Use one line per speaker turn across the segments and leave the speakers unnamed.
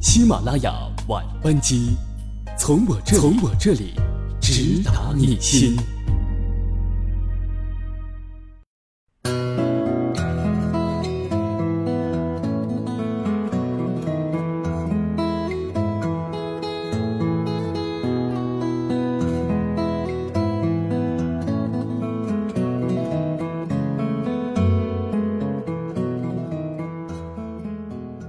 喜马拉雅晚班机，从我这从我这里直达你心。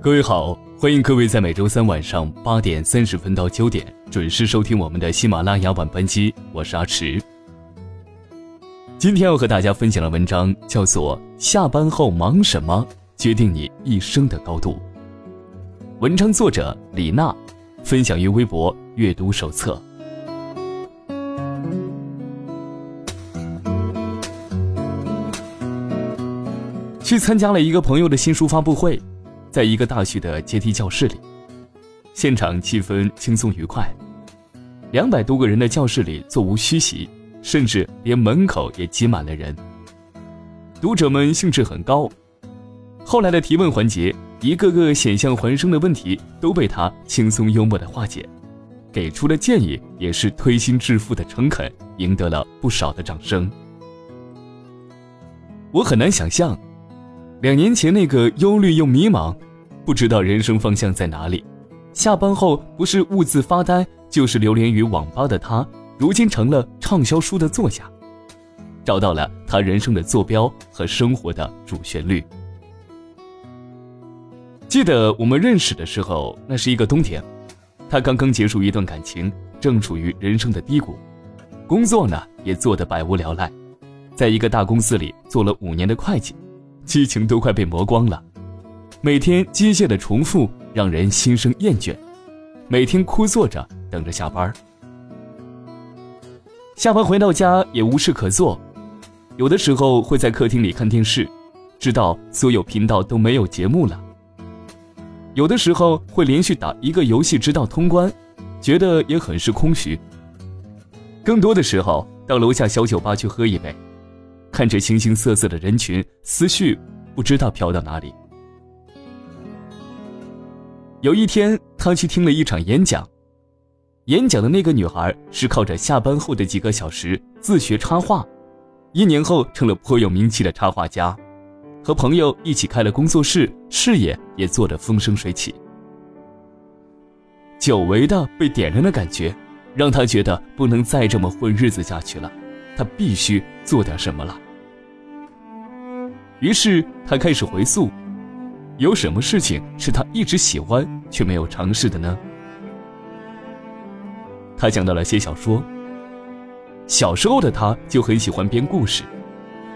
各位好，欢迎各位在每周三晚上八点三十分到九点准时收听我们的喜马拉雅晚班机，我是阿迟。今天要和大家分享的文章叫做《下班后忙什么决定你一生的高度》。文章作者李娜，分享于微博阅读手册。去参加了一个朋友的新书发布会。在一个大学的阶梯教室里，现场气氛轻松愉快。两百多个人的教室里座无虚席，甚至连门口也挤满了人。读者们兴致很高。后来的提问环节，一个个险象环生的问题都被他轻松幽默的化解，给出的建议也是推心置腹的诚恳，赢得了不少的掌声。我很难想象。两年前那个忧虑又迷茫，不知道人生方向在哪里，下班后不是兀自发呆，就是流连于网吧的他，如今成了畅销书的作家，找到了他人生的坐标和生活的主旋律。记得我们认识的时候，那是一个冬天，他刚刚结束一段感情，正处于人生的低谷，工作呢也做得百无聊赖，在一个大公司里做了五年的会计。激情都快被磨光了，每天机械的重复让人心生厌倦，每天枯坐着等着下班。下班回到家也无事可做，有的时候会在客厅里看电视，直到所有频道都没有节目了；有的时候会连续打一个游戏直到通关，觉得也很是空虚。更多的时候到楼下小酒吧去喝一杯。看着形形色色的人群，思绪不知道飘到哪里。有一天，他去听了一场演讲，演讲的那个女孩是靠着下班后的几个小时自学插画，一年后成了颇有名气的插画家，和朋友一起开了工作室，事业也做得风生水起。久违的被点燃的感觉，让他觉得不能再这么混日子下去了。他必须做点什么了。于是他开始回溯，有什么事情是他一直喜欢却没有尝试的呢？他想到了写小说。小时候的他就很喜欢编故事，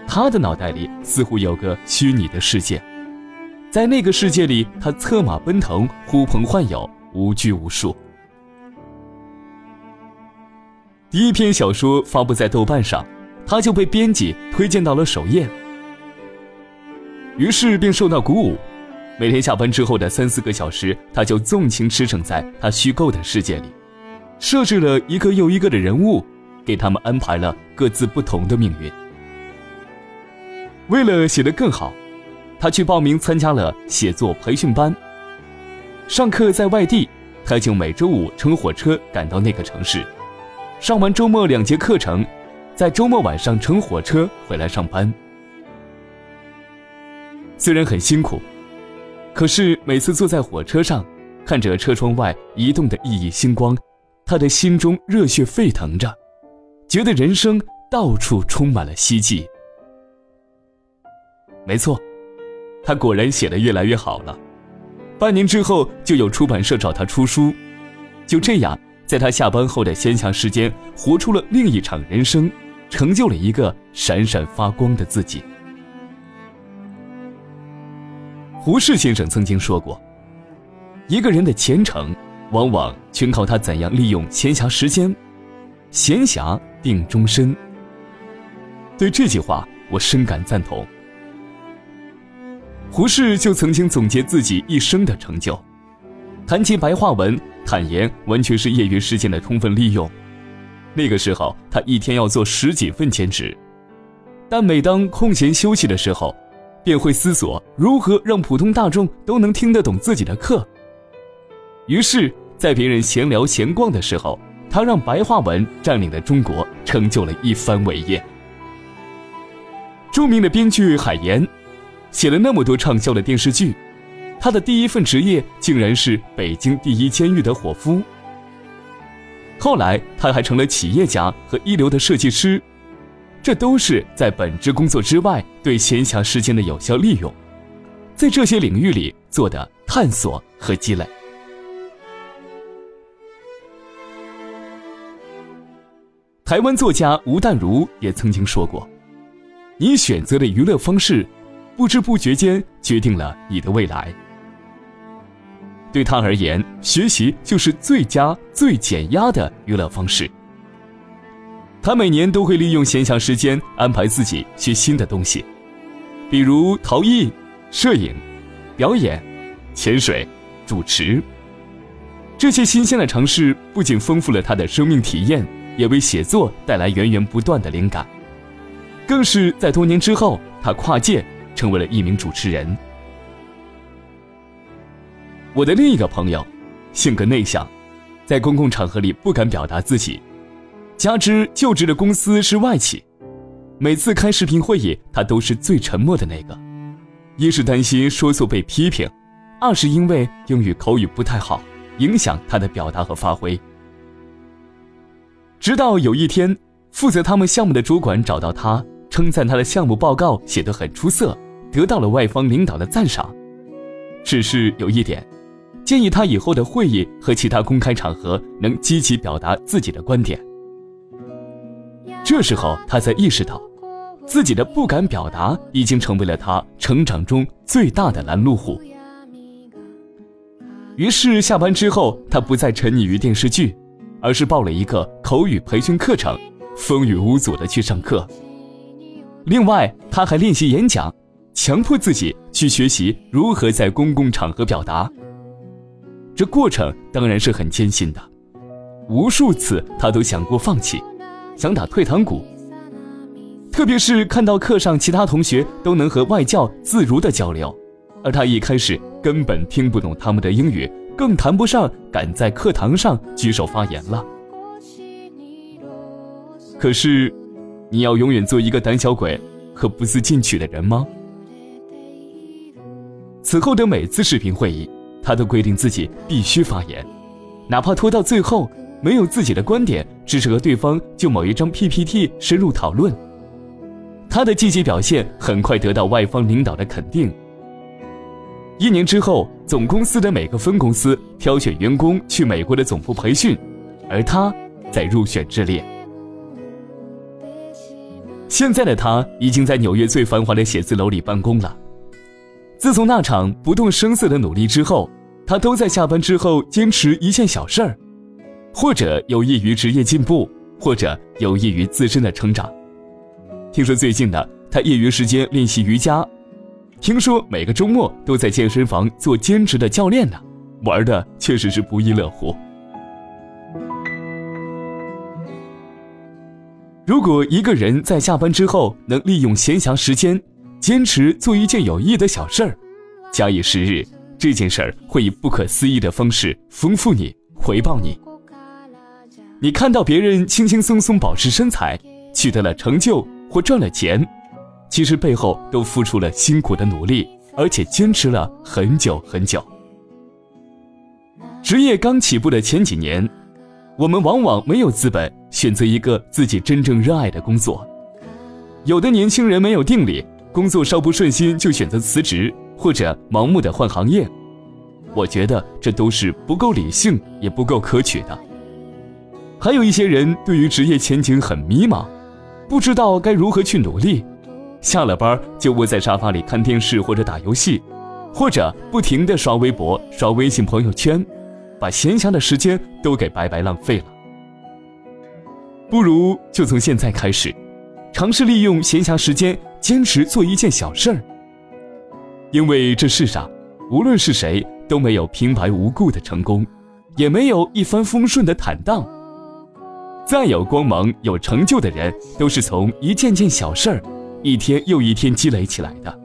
他的脑袋里似乎有个虚拟的世界，在那个世界里，他策马奔腾，呼朋唤友，无拘无束。第一篇小说发布在豆瓣上，他就被编辑推荐到了首页。于是便受到鼓舞，每天下班之后的三四个小时，他就纵情驰骋在他虚构的世界里，设置了一个又一个的人物，给他们安排了各自不同的命运。为了写得更好，他去报名参加了写作培训班。上课在外地，他就每周五乘火车赶到那个城市。上完周末两节课程，在周末晚上乘火车回来上班。虽然很辛苦，可是每次坐在火车上，看着车窗外移动的熠熠星光，他的心中热血沸腾着，觉得人生到处充满了希冀。没错，他果然写得越来越好了。半年之后，就有出版社找他出书，就这样。在他下班后的闲暇时间，活出了另一场人生，成就了一个闪闪发光的自己。胡适先生曾经说过：“一个人的前程，往往全靠他怎样利用闲暇时间，闲暇定终身。”对这句话，我深感赞同。胡适就曾经总结自己一生的成就，谈及白话文。坦言，完全是业余时间的充分利用。那个时候，他一天要做十几份兼职，但每当空闲休息的时候，便会思索如何让普通大众都能听得懂自己的课。于是，在别人闲聊闲逛的时候，他让白话文占领了中国，成就了一番伟业。著名的编剧海岩，写了那么多畅销的电视剧，他的第一份职业竟然是北京第一监狱的伙夫。后来，他还成了企业家和一流的设计师，这都是在本职工作之外对闲暇时间的有效利用，在这些领域里做的探索和积累。台湾作家吴淡如也曾经说过：“你选择的娱乐方式，不知不觉间决定了你的未来。”对他而言，学习就是最佳、最减压的娱乐方式。他每年都会利用闲暇时间安排自己学新的东西，比如陶艺、摄影、表演、潜水、主持。这些新鲜的尝试不仅丰富了他的生命体验，也为写作带来源源不断的灵感。更是在多年之后，他跨界成为了一名主持人。我的另一个朋友，性格内向，在公共场合里不敢表达自己，加之就职的公司是外企，每次开视频会议，他都是最沉默的那个。一是担心说错被批评，二是因为英语口语不太好，影响他的表达和发挥。直到有一天，负责他们项目的主管找到他，称赞他的项目报告写得很出色，得到了外方领导的赞赏。只是有一点。建议他以后的会议和其他公开场合能积极表达自己的观点。这时候，他才意识到，自己的不敢表达已经成为了他成长中最大的拦路虎。于是，下班之后，他不再沉溺于电视剧，而是报了一个口语培训课程，风雨无阻的去上课。另外，他还练习演讲，强迫自己去学习如何在公共场合表达。这过程当然是很艰辛的，无数次他都想过放弃，想打退堂鼓。特别是看到课上其他同学都能和外教自如的交流，而他一开始根本听不懂他们的英语，更谈不上敢在课堂上举手发言了。可是，你要永远做一个胆小鬼和不思进取的人吗？此后的每次视频会议。他都规定自己必须发言，哪怕拖到最后没有自己的观点，只是和对方就某一张 PPT 深入讨论。他的积极表现很快得到外方领导的肯定。一年之后，总公司的每个分公司挑选员工去美国的总部培训，而他在入选之列。现在的他已经在纽约最繁华的写字楼里办公了。自从那场不动声色的努力之后。他都在下班之后坚持一件小事儿，或者有益于职业进步，或者有益于自身的成长。听说最近呢他业余时间练习瑜伽，听说每个周末都在健身房做兼职的教练呢，玩的确实是不亦乐乎。如果一个人在下班之后能利用闲暇时间，坚持做一件有益的小事儿，假以时日。这件事儿会以不可思议的方式丰富你，回报你。你看到别人轻轻松松保持身材，取得了成就或赚了钱，其实背后都付出了辛苦的努力，而且坚持了很久很久。职业刚起步的前几年，我们往往没有资本选择一个自己真正热爱的工作。有的年轻人没有定力，工作稍不顺心就选择辞职。或者盲目的换行业，我觉得这都是不够理性，也不够可取的。还有一些人对于职业前景很迷茫，不知道该如何去努力，下了班就窝在沙发里看电视或者打游戏，或者不停的刷微博、刷微信朋友圈，把闲暇的时间都给白白浪费了。不如就从现在开始，尝试利用闲暇时间，坚持做一件小事儿。因为这世上，无论是谁都没有平白无故的成功，也没有一帆风顺的坦荡。再有光芒、有成就的人，都是从一件件小事儿，一天又一天积累起来的。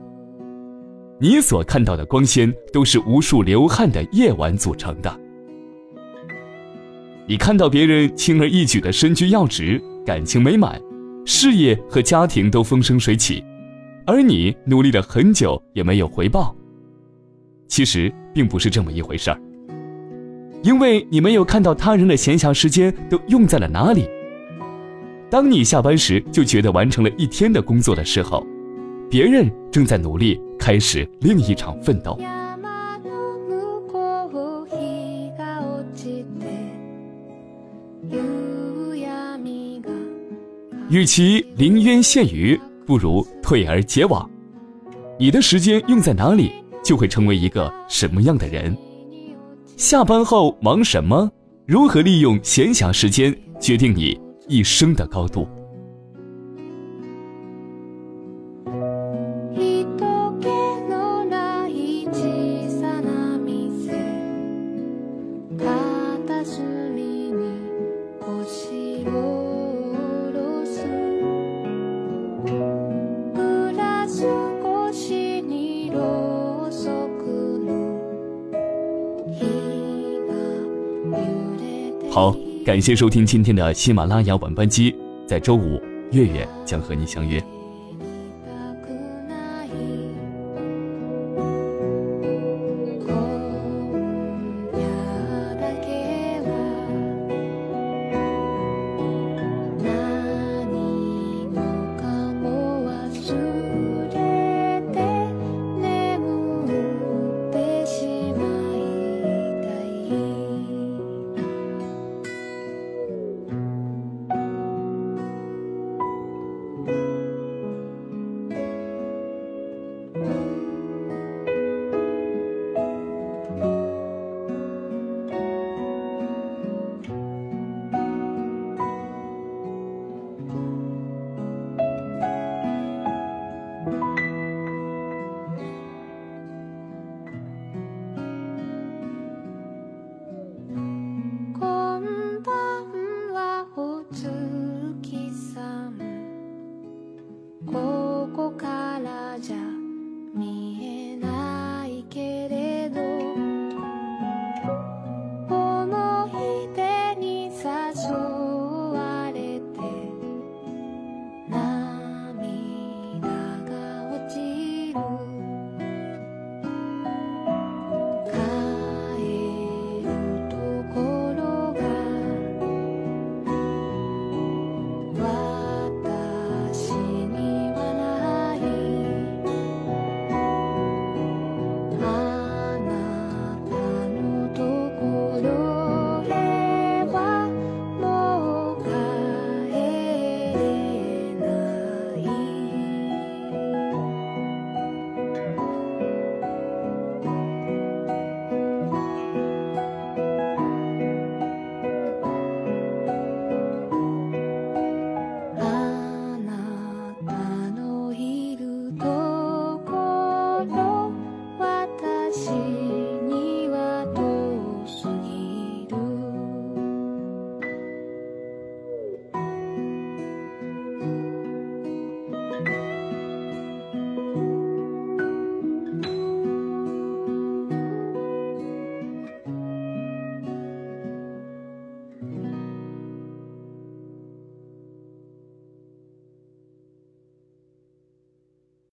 你所看到的光鲜，都是无数流汗的夜晚组成的。你看到别人轻而易举的身居要职，感情美满，事业和家庭都风生水起，而你努力了很久也没有回报。其实并不是这么一回事儿，因为你没有看到他人的闲暇时间都用在了哪里。当你下班时就觉得完成了一天的工作的时候，别人正在努力开始另一场奋斗。与其临渊羡鱼，不如退而结网。你的时间用在哪里，就会成为一个什么样的人。下班后忙什么？如何利用闲暇时间，决定你一生的高度。好，感谢收听今天的喜马拉雅晚班机。在周五，月月将和你相约。